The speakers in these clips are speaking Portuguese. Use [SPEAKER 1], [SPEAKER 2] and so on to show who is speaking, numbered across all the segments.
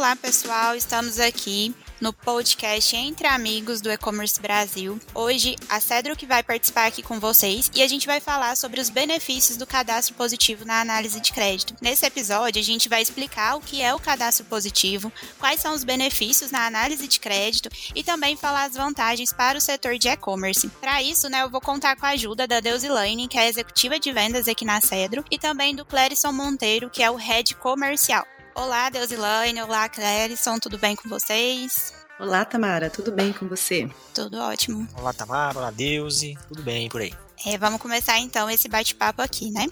[SPEAKER 1] Olá, pessoal, estamos aqui no podcast Entre Amigos do E-Commerce Brasil. Hoje, a Cedro que vai participar aqui com vocês e a gente vai falar sobre os benefícios do cadastro positivo na análise de crédito. Nesse episódio, a gente vai explicar o que é o cadastro positivo, quais são os benefícios na análise de crédito e também falar as vantagens para o setor de e-commerce. Para isso, né, eu vou contar com a ajuda da Deusilane, que é executiva de vendas aqui na Cedro, e também do Clérison Monteiro, que é o head comercial. Olá, Deusilane. Olá, Clérison. Tudo bem com vocês?
[SPEAKER 2] Olá, Tamara. Tudo bem com você?
[SPEAKER 1] Tudo ótimo.
[SPEAKER 3] Olá, Tamara. Olá, Deusi. Tudo bem por aí?
[SPEAKER 1] É, vamos começar então esse bate-papo aqui, né?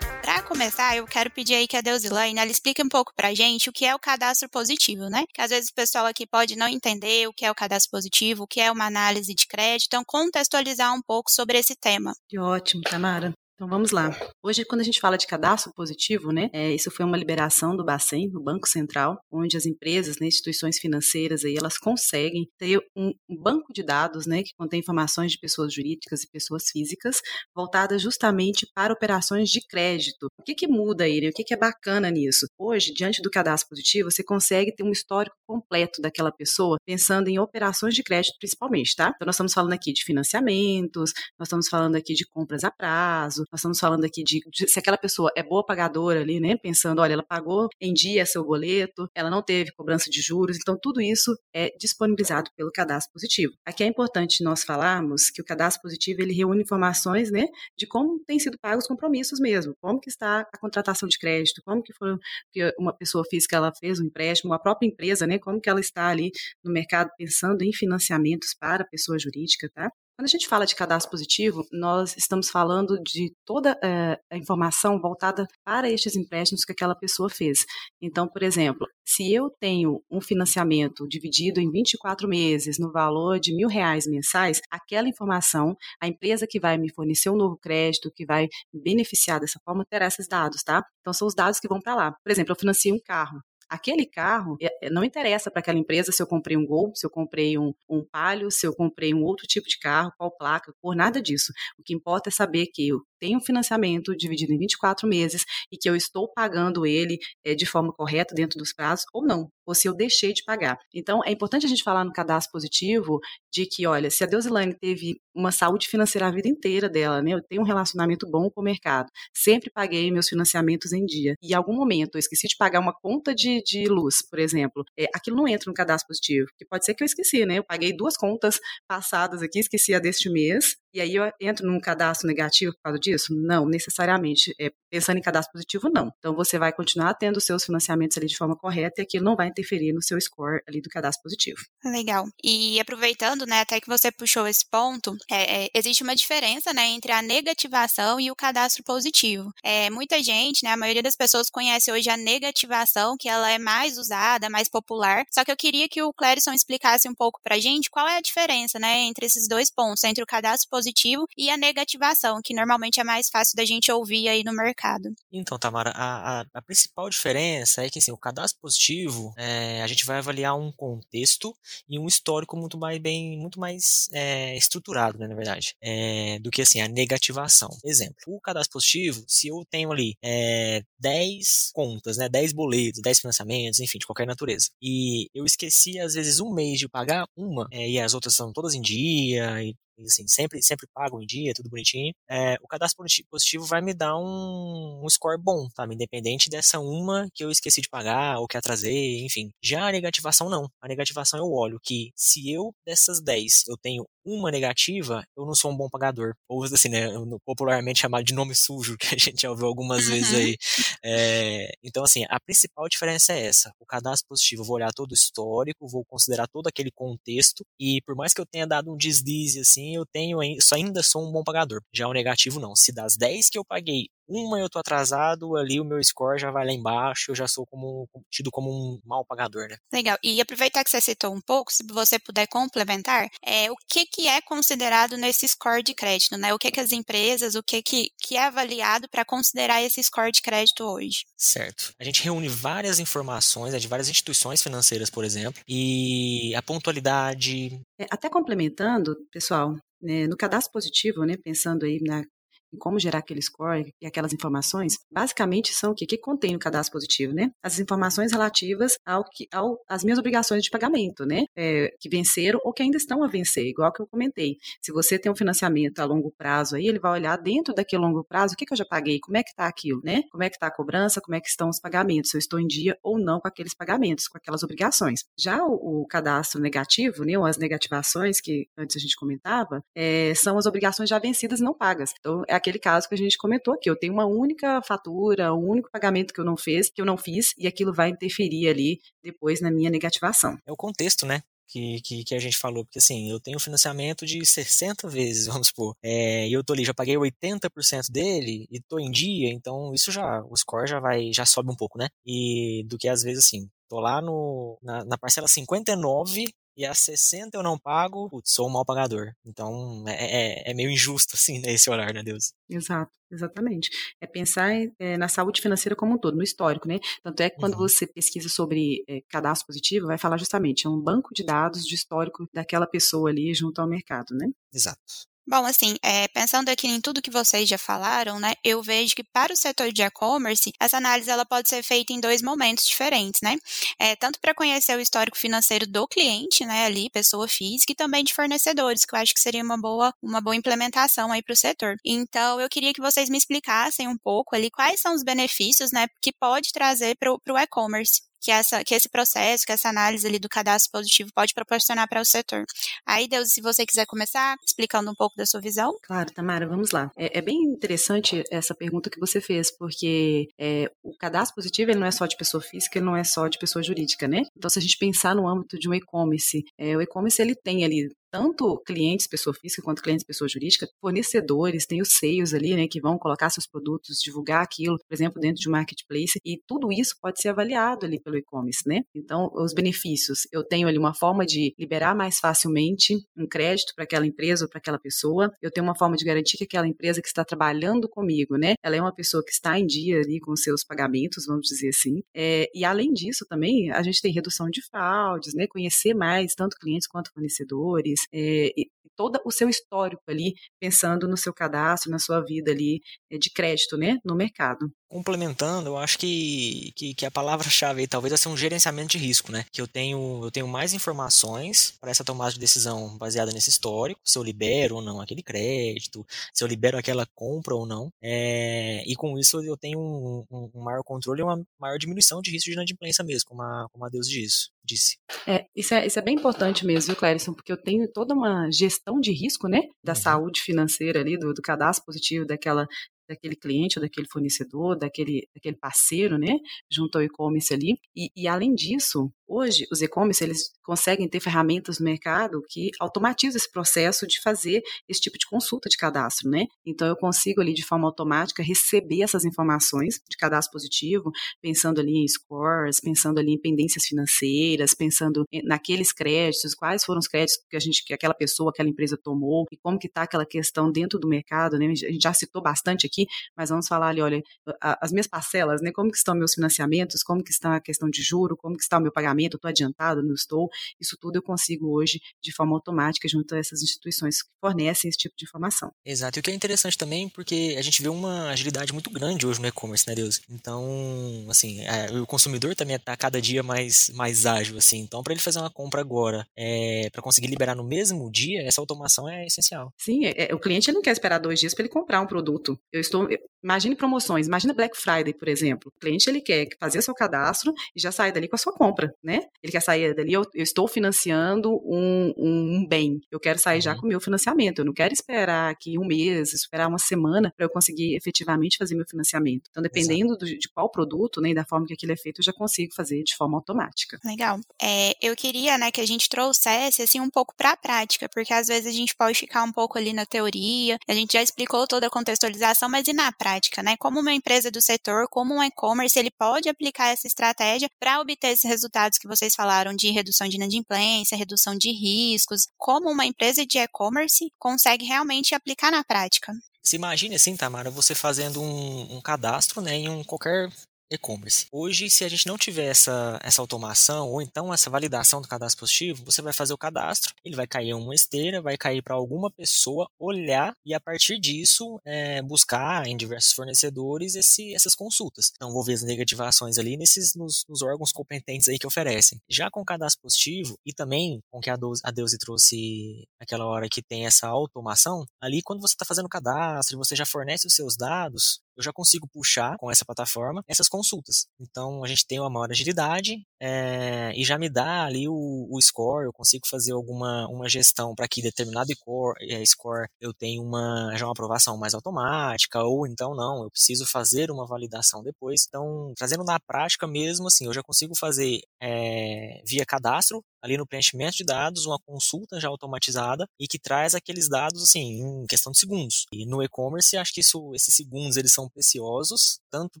[SPEAKER 1] Começar, eu quero pedir aí que a Deusilane ela explique um pouco pra gente o que é o cadastro positivo, né? Que às vezes o pessoal aqui pode não entender o que é o cadastro positivo, o que é uma análise de crédito, então contextualizar um pouco sobre esse tema.
[SPEAKER 2] Que ótimo, Tamara. Então vamos lá. Hoje, quando a gente fala de cadastro positivo, né, é, isso foi uma liberação do Bacen, do Banco Central, onde as empresas, né, instituições financeiras, aí, elas conseguem ter um, banco de dados, né, que contém informações de pessoas jurídicas e pessoas físicas, voltadas justamente para operações de crédito. O que, que muda aí? Né? O que, que é bacana nisso? Hoje, diante do cadastro positivo, você consegue ter um histórico completo daquela pessoa, pensando em operações de crédito principalmente, tá? Então nós estamos falando aqui de financiamentos, nós estamos falando aqui de compras a prazo, nós estamos falando aqui de, de, se aquela pessoa é boa pagadora ali, né? Pensando, olha, ela pagou em dia seu boleto, ela não teve cobrança de juros, então tudo isso é disponibilizado pelo cadastro positivo. Aqui é importante nós falarmos que o cadastro positivo ele reúne informações, né, de como têm sido pagos os compromissos mesmo, como que está a contratação de crédito, como que foi que uma pessoa física ela fez um empréstimo, a própria empresa, né, como que ela está ali no mercado pensando em financiamentos para pessoa jurídica, tá? Quando a gente fala de cadastro positivo, nós estamos falando de toda é, a informação voltada para estes empréstimos que aquela pessoa fez. Então, por exemplo, se eu tenho um financiamento dividido em 24 meses no valor de mil reais mensais, aquela informação, a empresa que vai me fornecer um novo crédito, que vai me beneficiar dessa forma, terá esses dados, tá? Então, são os dados que vão para lá. Por exemplo, eu financio um carro. Aquele carro, é, é, não interessa para aquela empresa se eu comprei um Gol, se eu comprei um, um Palio, se eu comprei um outro tipo de carro, qual placa, por nada disso. O que importa é saber que tenho um financiamento dividido em 24 meses e que eu estou pagando ele é, de forma correta dentro dos prazos ou não, ou se eu deixei de pagar. Então, é importante a gente falar no cadastro positivo de que, olha, se a Deusilane teve uma saúde financeira a vida inteira dela, né? Eu tenho um relacionamento bom com o mercado, sempre paguei meus financiamentos em dia. E em algum momento eu esqueci de pagar uma conta de, de luz, por exemplo, é, aquilo não entra no cadastro positivo, que pode ser que eu esqueci, né? Eu paguei duas contas passadas aqui, esqueci a deste mês, e aí eu entro num cadastro negativo por causa disso? Não, necessariamente. É, pensando em cadastro positivo, não. Então você vai continuar tendo seus financiamentos ali de forma correta e aquilo não vai interferir no seu score ali do cadastro positivo.
[SPEAKER 1] Legal. E aproveitando, né, até que você puxou esse ponto, é, é, existe uma diferença, né, entre a negativação e o cadastro positivo. É, muita gente, né, a maioria das pessoas conhece hoje a negativação, que ela é mais usada, mais popular. Só que eu queria que o Clérison explicasse um pouco pra gente qual é a diferença, né, entre esses dois pontos, entre o cadastro positivo positivo e a negativação, que normalmente é mais fácil da gente ouvir aí no mercado.
[SPEAKER 3] Então, Tamara, a, a, a principal diferença é que assim, o cadastro positivo, é, a gente vai avaliar um contexto e um histórico muito mais bem, muito mais é, estruturado, né, na verdade, é, do que assim, a negativação. Exemplo, o cadastro positivo, se eu tenho ali é, 10 contas, né, 10 boletos, 10 financiamentos, enfim, de qualquer natureza, e eu esqueci às vezes um mês de pagar uma, é, e as outras são todas em dia, e assim, sempre, sempre pago em dia, tudo bonitinho, é, o cadastro positivo vai me dar um, um score bom, sabe? Independente dessa uma que eu esqueci de pagar ou que atrasei, enfim. Já a negativação não. A negativação eu olho que se eu dessas 10 eu tenho uma negativa, eu não sou um bom pagador. Ou assim, né, popularmente chamado de nome sujo, que a gente já ouviu algumas vezes uhum. aí. É, então, assim, a principal diferença é essa. O cadastro positivo, eu vou olhar todo o histórico, vou considerar todo aquele contexto, e por mais que eu tenha dado um deslize, assim, eu tenho, só ainda sou um bom pagador. Já o negativo, não. Se das 10 que eu paguei, uma eu tô atrasado, ali o meu score já vai lá embaixo, eu já sou como, tido como um mal pagador, né?
[SPEAKER 1] Legal. E aproveitar que você citou um pouco, se você puder complementar, é, o que, que é considerado nesse score de crédito, né? O que, que as empresas, o que, que, que é avaliado para considerar esse score de crédito hoje?
[SPEAKER 3] Certo. A gente reúne várias informações né, de várias instituições financeiras, por exemplo, e a pontualidade.
[SPEAKER 2] É, até complementando, pessoal, né, no cadastro positivo, né, pensando aí na em como gerar aquele score e aquelas informações, basicamente são o que, que contém no cadastro positivo, né? As informações relativas ao que, ao, às minhas obrigações de pagamento, né? É, que venceram ou que ainda estão a vencer, igual que eu comentei. Se você tem um financiamento a longo prazo aí, ele vai olhar dentro daquele longo prazo, o que, que eu já paguei, como é que está aquilo, né? Como é que está a cobrança, como é que estão os pagamentos, se eu estou em dia ou não com aqueles pagamentos, com aquelas obrigações. Já o, o cadastro negativo, né, ou as negativações que antes a gente comentava, é, são as obrigações já vencidas não pagas. Então, é aquele caso que a gente comentou aqui. Eu tenho uma única fatura, um único pagamento que eu não fiz, que eu não fiz, e aquilo vai interferir ali depois na minha negativação.
[SPEAKER 3] É o contexto, né? Que, que, que, a gente falou, porque assim, eu tenho financiamento de 60 vezes, vamos supor, é, e eu tô ali, já paguei 80% dele e tô em dia, então isso já, o score já vai, já sobe um pouco, né? E do que às vezes assim, tô lá no, na, na parcela 59 e a 60 eu não pago, putz, sou um mal pagador. Então é, é, é meio injusto, assim, né, esse horário, né, Deus?
[SPEAKER 2] Exato, exatamente. É pensar é, na saúde financeira como um todo, no histórico, né? Tanto é que quando uhum. você pesquisa sobre é, cadastro positivo, vai falar justamente, é um banco de dados de histórico daquela pessoa ali junto ao mercado, né?
[SPEAKER 3] Exato.
[SPEAKER 1] Bom, assim, é, pensando aqui em tudo que vocês já falaram, né, eu vejo que para o setor de e-commerce, essa análise ela pode ser feita em dois momentos diferentes, né? É, tanto para conhecer o histórico financeiro do cliente, né, ali, pessoa física, e também de fornecedores, que eu acho que seria uma boa, uma boa implementação aí para o setor. Então, eu queria que vocês me explicassem um pouco ali quais são os benefícios, né, que pode trazer para o e-commerce que, essa, que esse processo, que essa análise ali do cadastro positivo pode proporcionar para o setor. Aí, Deus, se você quiser começar explicando um pouco da sua visão.
[SPEAKER 2] Claro, Tamara, vamos lá. É, é bem interessante essa pergunta que você fez, porque é, o cadastro positivo ele não é só de pessoa física, ele não é só de pessoa jurídica, né? Então, se a gente pensar no âmbito de um e-commerce, é, o e-commerce ele tem ali tanto clientes, pessoa física, quanto clientes, pessoa jurídica, fornecedores, tem os seios ali, né, que vão colocar seus produtos, divulgar aquilo, por exemplo, dentro de um marketplace, e tudo isso pode ser avaliado ali pelo e-commerce, né? Então, os benefícios, eu tenho ali uma forma de liberar mais facilmente um crédito para aquela empresa ou para aquela pessoa, eu tenho uma forma de garantir que aquela empresa que está trabalhando comigo, né, ela é uma pessoa que está em dia ali com seus pagamentos, vamos dizer assim, é, e além disso também, a gente tem redução de fraudes, né, conhecer mais tanto clientes quanto fornecedores, é, todo o seu histórico ali, pensando no seu cadastro, na sua vida ali eh, de crédito, né, no mercado.
[SPEAKER 3] Complementando, eu acho que, que, que a palavra-chave aí talvez vai ser um gerenciamento de risco, né? Que eu tenho, eu tenho mais informações para essa tomada de decisão baseada nesse histórico, se eu libero ou não aquele crédito, se eu libero aquela compra ou não. É, e com isso eu tenho um, um, um, maior controle e uma maior diminuição de risco de inadimplência mesmo, como a, como a Deus diz, disse.
[SPEAKER 2] É isso, é, isso é bem importante mesmo, viu, Clérison? Porque eu tenho toda uma gestão de risco, né? Da uhum. saúde financeira ali, do, do cadastro positivo daquela daquele cliente ou daquele fornecedor, daquele, daquele parceiro, né, junto ao e-commerce ali. E, e, além disso, Hoje, os e-commerce eles conseguem ter ferramentas no mercado que automatizam esse processo de fazer esse tipo de consulta de cadastro, né? Então, eu consigo ali de forma automática receber essas informações de cadastro positivo, pensando ali em scores, pensando ali em pendências financeiras, pensando naqueles créditos, quais foram os créditos que a gente, que aquela pessoa, aquela empresa tomou e como que está aquela questão dentro do mercado, né? A gente já citou bastante aqui, mas vamos falar ali, olha, as minhas parcelas, né? Como que estão meus financiamentos, como que está a questão de juro, como que está o meu pagamento estou adiantado, não estou. Isso tudo eu consigo hoje de forma automática junto a essas instituições que fornecem esse tipo de informação.
[SPEAKER 3] Exato. E o que é interessante também, porque a gente vê uma agilidade muito grande hoje no e-commerce, né, Deus? Então, assim, é, o consumidor também está cada dia mais, mais ágil, assim. Então, para ele fazer uma compra agora, é, para conseguir liberar no mesmo dia, essa automação é essencial.
[SPEAKER 2] Sim, é, é o cliente não quer esperar dois dias para ele comprar um produto. Eu estou, imagine promoções, imagine Black Friday, por exemplo. O cliente ele quer fazer seu cadastro e já sair dali com a sua compra né? Ele quer sair dali, eu, eu estou financiando um, um, bem, eu quero sair uhum. já com o meu financiamento, eu não quero esperar aqui um mês, esperar uma semana para eu conseguir efetivamente fazer meu financiamento. Então, dependendo do, de qual produto, né, e da forma que aquilo é feito, eu já consigo fazer de forma automática.
[SPEAKER 1] Legal. É, eu queria, né, que a gente trouxesse, assim, um pouco para a prática, porque às vezes a gente pode ficar um pouco ali na teoria, a gente já explicou toda a contextualização, mas e na prática, né? Como uma empresa do setor, como um e-commerce, ele pode aplicar essa estratégia para obter esses resultados que vocês falaram de redução de inadimplência, redução de riscos, como uma empresa de e-commerce consegue realmente aplicar na prática.
[SPEAKER 3] Se imagine assim, Tamara, você fazendo um, um cadastro né, em um qualquer e-commerce. Hoje, se a gente não tiver essa, essa automação ou então essa validação do cadastro positivo, você vai fazer o cadastro, ele vai cair em uma esteira, vai cair para alguma pessoa olhar e a partir disso é, buscar em diversos fornecedores esse, essas consultas. Então, vou ver as negativações ali nesses nos, nos, órgãos competentes aí que oferecem. Já com o cadastro positivo e também com que a Deuze, a Deuze trouxe aquela hora que tem essa automação, ali quando você está fazendo o cadastro e você já fornece os seus dados, eu já consigo puxar com essa plataforma essas consultas. Então a gente tem uma maior agilidade é, e já me dá ali o, o, score, eu consigo fazer alguma uma gestão para que determinado score, é, score eu tenha uma, já uma aprovação mais automática, ou então não, eu preciso fazer uma validação depois. Então, trazendo na prática mesmo, assim, eu já consigo fazer é, via cadastro ali no preenchimento de dados, uma consulta já automatizada e que traz aqueles dados assim em questão de segundos. E no e-commerce, acho que isso, esses segundos eles são preciosos tanto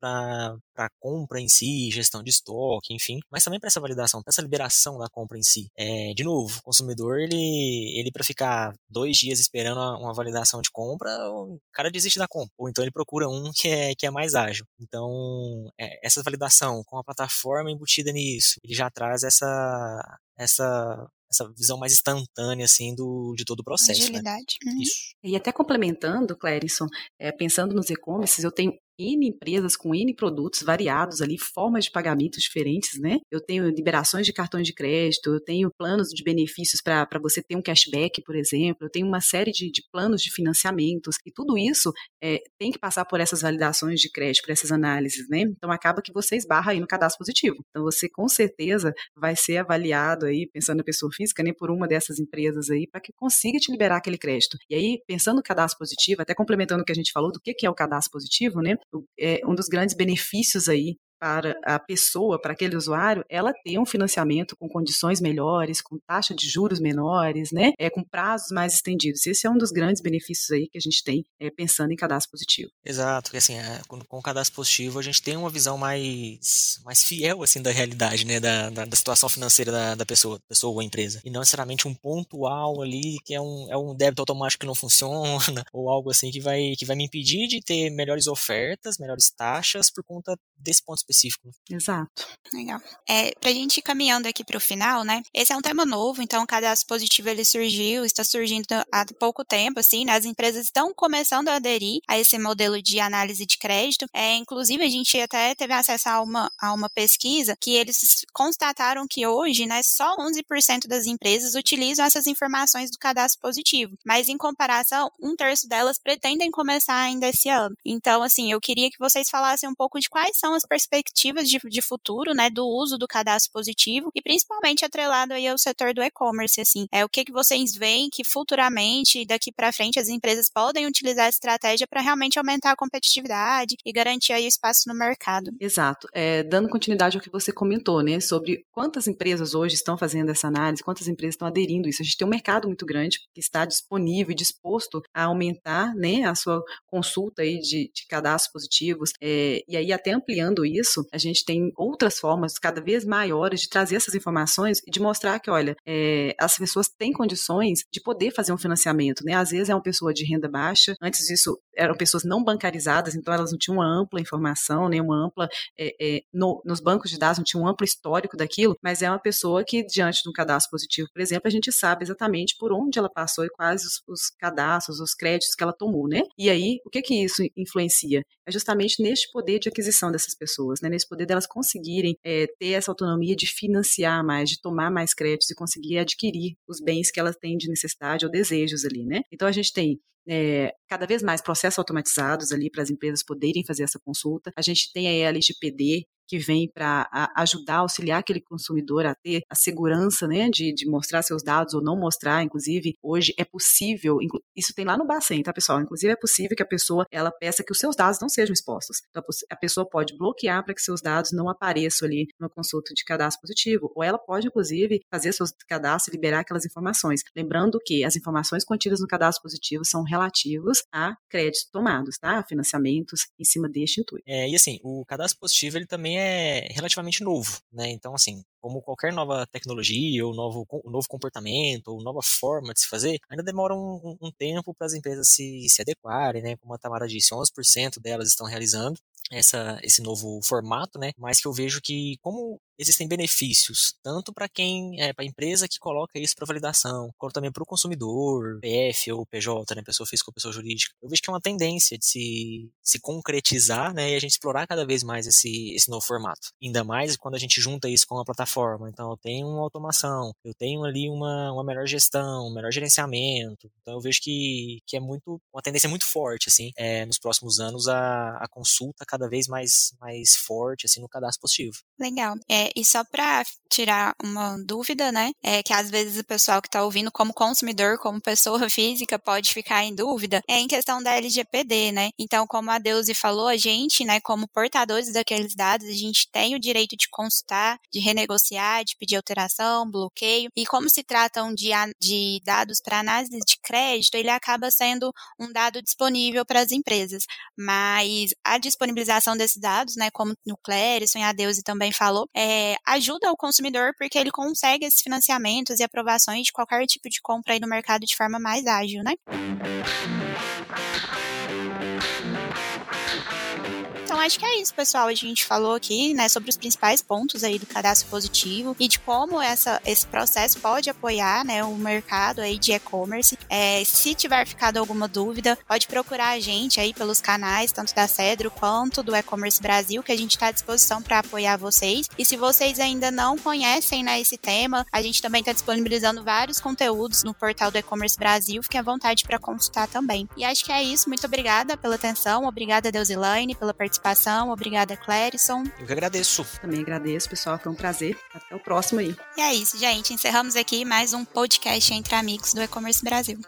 [SPEAKER 3] para compra em si, gestão de estoque, enfim, mas também para essa validação, para essa liberação da compra em si. É, de novo, o consumidor ele ele para ficar dois dias esperando uma, validação de compra, o cara desiste da compra, ou então ele procura um que é que é mais ágil. Então é, essa validação com a plataforma embutida nisso, ele já traz essa essa essa visão mais instantânea assim do de todo o processo.
[SPEAKER 1] Né? Agilidade.
[SPEAKER 2] Né? Uhum. Isso. E até complementando, Clérison, é, pensando nos e-commerces, eu tenho N empresas com N produtos variados ali, formas de pagamento diferentes, né? Eu tenho liberações de cartões de crédito, eu tenho planos de benefícios para você ter um cashback, por exemplo, eu tenho uma série de, de planos de financiamentos, e tudo isso é, tem que passar por essas validações de crédito, por essas análises, né? Então acaba que você esbarra aí no cadastro positivo. Então você com certeza vai ser avaliado aí, pensando na pessoa física, né, por uma dessas empresas aí, para que consiga te liberar aquele crédito. E aí, pensando no cadastro positivo, até complementando o que a gente falou do que é o cadastro positivo, né? É, um dos grandes benefícios aí para a pessoa, para aquele usuário, ela ter um financiamento com condições melhores, com taxa de juros menores, né? É, com prazos mais estendidos. Esse é um dos grandes benefícios aí que a gente tem é, pensando em cadastro positivo.
[SPEAKER 3] Exato, porque assim, é, com, com o cadastro positivo a gente tem uma visão mais, mais fiel assim da realidade, né? Da, da, da situação financeira da, da pessoa, pessoa ou empresa. E não necessariamente um pontual ali que é um, é um débito automático que não funciona, ou algo assim que vai, que vai me impedir de ter melhores ofertas, melhores taxas por conta desse ponto específico.
[SPEAKER 2] Exato.
[SPEAKER 1] Legal. É, pra gente ir caminhando aqui para o final, né? Esse é um tema novo, então o cadastro positivo ele surgiu, está surgindo há pouco tempo, assim, né? As empresas estão começando a aderir a esse modelo de análise de crédito. É, inclusive, a gente até teve acesso a uma, a uma pesquisa que eles constataram que hoje, né, só 11% das empresas utilizam essas informações do cadastro positivo. Mas, em comparação, um terço delas pretendem começar ainda esse ano. Então, assim, eu queria que vocês falassem um pouco de quais são as perspectivas perspectivas de, de futuro, né, do uso do cadastro positivo e principalmente atrelado aí ao setor do e-commerce, assim. É o que que vocês veem que futuramente, daqui para frente, as empresas podem utilizar a estratégia para realmente aumentar a competitividade e garantir aí o espaço no mercado.
[SPEAKER 2] Exato. É, dando continuidade ao que você comentou, né, sobre quantas empresas hoje estão fazendo essa análise, quantas empresas estão aderindo a isso. A gente tem um mercado muito grande que está disponível e disposto a aumentar, né, a sua consulta aí de, de cadastros positivos, é, e aí até ampliando isso, isso, a gente tem outras formas cada vez maiores de trazer essas informações e de mostrar que, olha, é, as pessoas têm condições de poder fazer um financiamento, né? Às vezes é uma pessoa de renda baixa, antes disso eram pessoas não bancarizadas, então elas não tinham uma ampla informação, nem uma ampla, é, é, no, nos bancos de dados não tinham um amplo histórico daquilo, mas é uma pessoa que, diante de um cadastro positivo, por exemplo, a gente sabe exatamente por onde ela passou e quais os, os cadastros, os créditos que ela tomou, né? E aí, o que que isso influencia? É justamente neste poder de aquisição dessas pessoas né, nesse poder delas conseguirem é, ter essa autonomia de financiar mais, de tomar mais créditos e conseguir adquirir os bens que elas têm de necessidade ou desejos ali, né? Então a gente tem é, cada vez mais processos automatizados ali para as empresas poderem fazer essa consulta. A gente tem a LGPD, que vem para ajudar, auxiliar aquele consumidor a ter a segurança né, de, de mostrar seus dados ou não mostrar. Inclusive, hoje é possível, isso tem lá no Bacen, tá, pessoal? Inclusive, é possível que a pessoa ela peça que os seus dados não sejam expostos. Então, a pessoa pode bloquear para que seus dados não apareçam ali numa consulta de cadastro positivo, ou ela pode, inclusive, fazer seus cadastros e liberar aquelas informações. Lembrando que as informações contidas no cadastro positivo são relativas a créditos tomados, tá? A financiamentos em cima deste intuito.
[SPEAKER 3] É, e assim, o cadastro positivo ele também é relativamente novo, né? Então, assim, como qualquer nova tecnologia, ou novo, novo comportamento, ou nova forma de se fazer, ainda demora um, um tempo para as empresas se, se adequarem, né? Como a Tamara disse, 11% delas estão realizando essa, esse novo formato, né? Mas que eu vejo que, como existem benefícios, tanto para quem, é, para a empresa que coloca isso para validação, quanto também para o consumidor, PF ou PJ, né, pessoa física ou pessoa jurídica. Eu vejo que é uma tendência de se, se concretizar, né, e a gente explorar cada vez mais esse, esse novo formato. Ainda mais quando a gente junta isso com a plataforma. Então, eu tenho uma automação, eu tenho ali uma, uma melhor gestão, um melhor gerenciamento. Então, eu vejo que, que é muito, uma tendência muito forte, assim, é, nos próximos anos, a, a consulta cada vez mais, mais forte, assim, no cadastro positivo.
[SPEAKER 1] Legal. É, e só para tirar uma dúvida, né? É que às vezes o pessoal que está ouvindo, como consumidor, como pessoa física, pode ficar em dúvida, é em questão da LGPD, né? Então, como a Deusi falou, a gente, né, como portadores daqueles dados, a gente tem o direito de consultar, de renegociar, de pedir alteração, bloqueio. E como se tratam de, de dados para análise de crédito, ele acaba sendo um dado disponível para as empresas. Mas a disponibilização desses dados, né, como no Clérison e a Deusi também falou, é é, ajuda o consumidor porque ele consegue esses financiamentos e aprovações de qualquer tipo de compra aí no mercado de forma mais ágil, né? Então acho que é isso, pessoal. A gente falou aqui, né, sobre os principais pontos aí do cadastro positivo e de como essa, esse processo pode apoiar, né, o mercado aí de e-commerce. É, se tiver ficado alguma dúvida, pode procurar a gente aí pelos canais, tanto da Cedro quanto do E-commerce Brasil, que a gente está à disposição para apoiar vocês. E se vocês ainda não conhecem, né, esse tema, a gente também está disponibilizando vários conteúdos no portal do E-commerce Brasil. Fique à vontade para consultar também. E acho que é isso. Muito obrigada pela atenção, obrigada Deusilane pela participação participação. Obrigada, Clérison.
[SPEAKER 3] Eu que agradeço.
[SPEAKER 2] Também agradeço, pessoal. Foi um prazer. Até o próximo aí.
[SPEAKER 1] E é isso, gente. Encerramos aqui mais um podcast entre amigos do E-Commerce Brasil.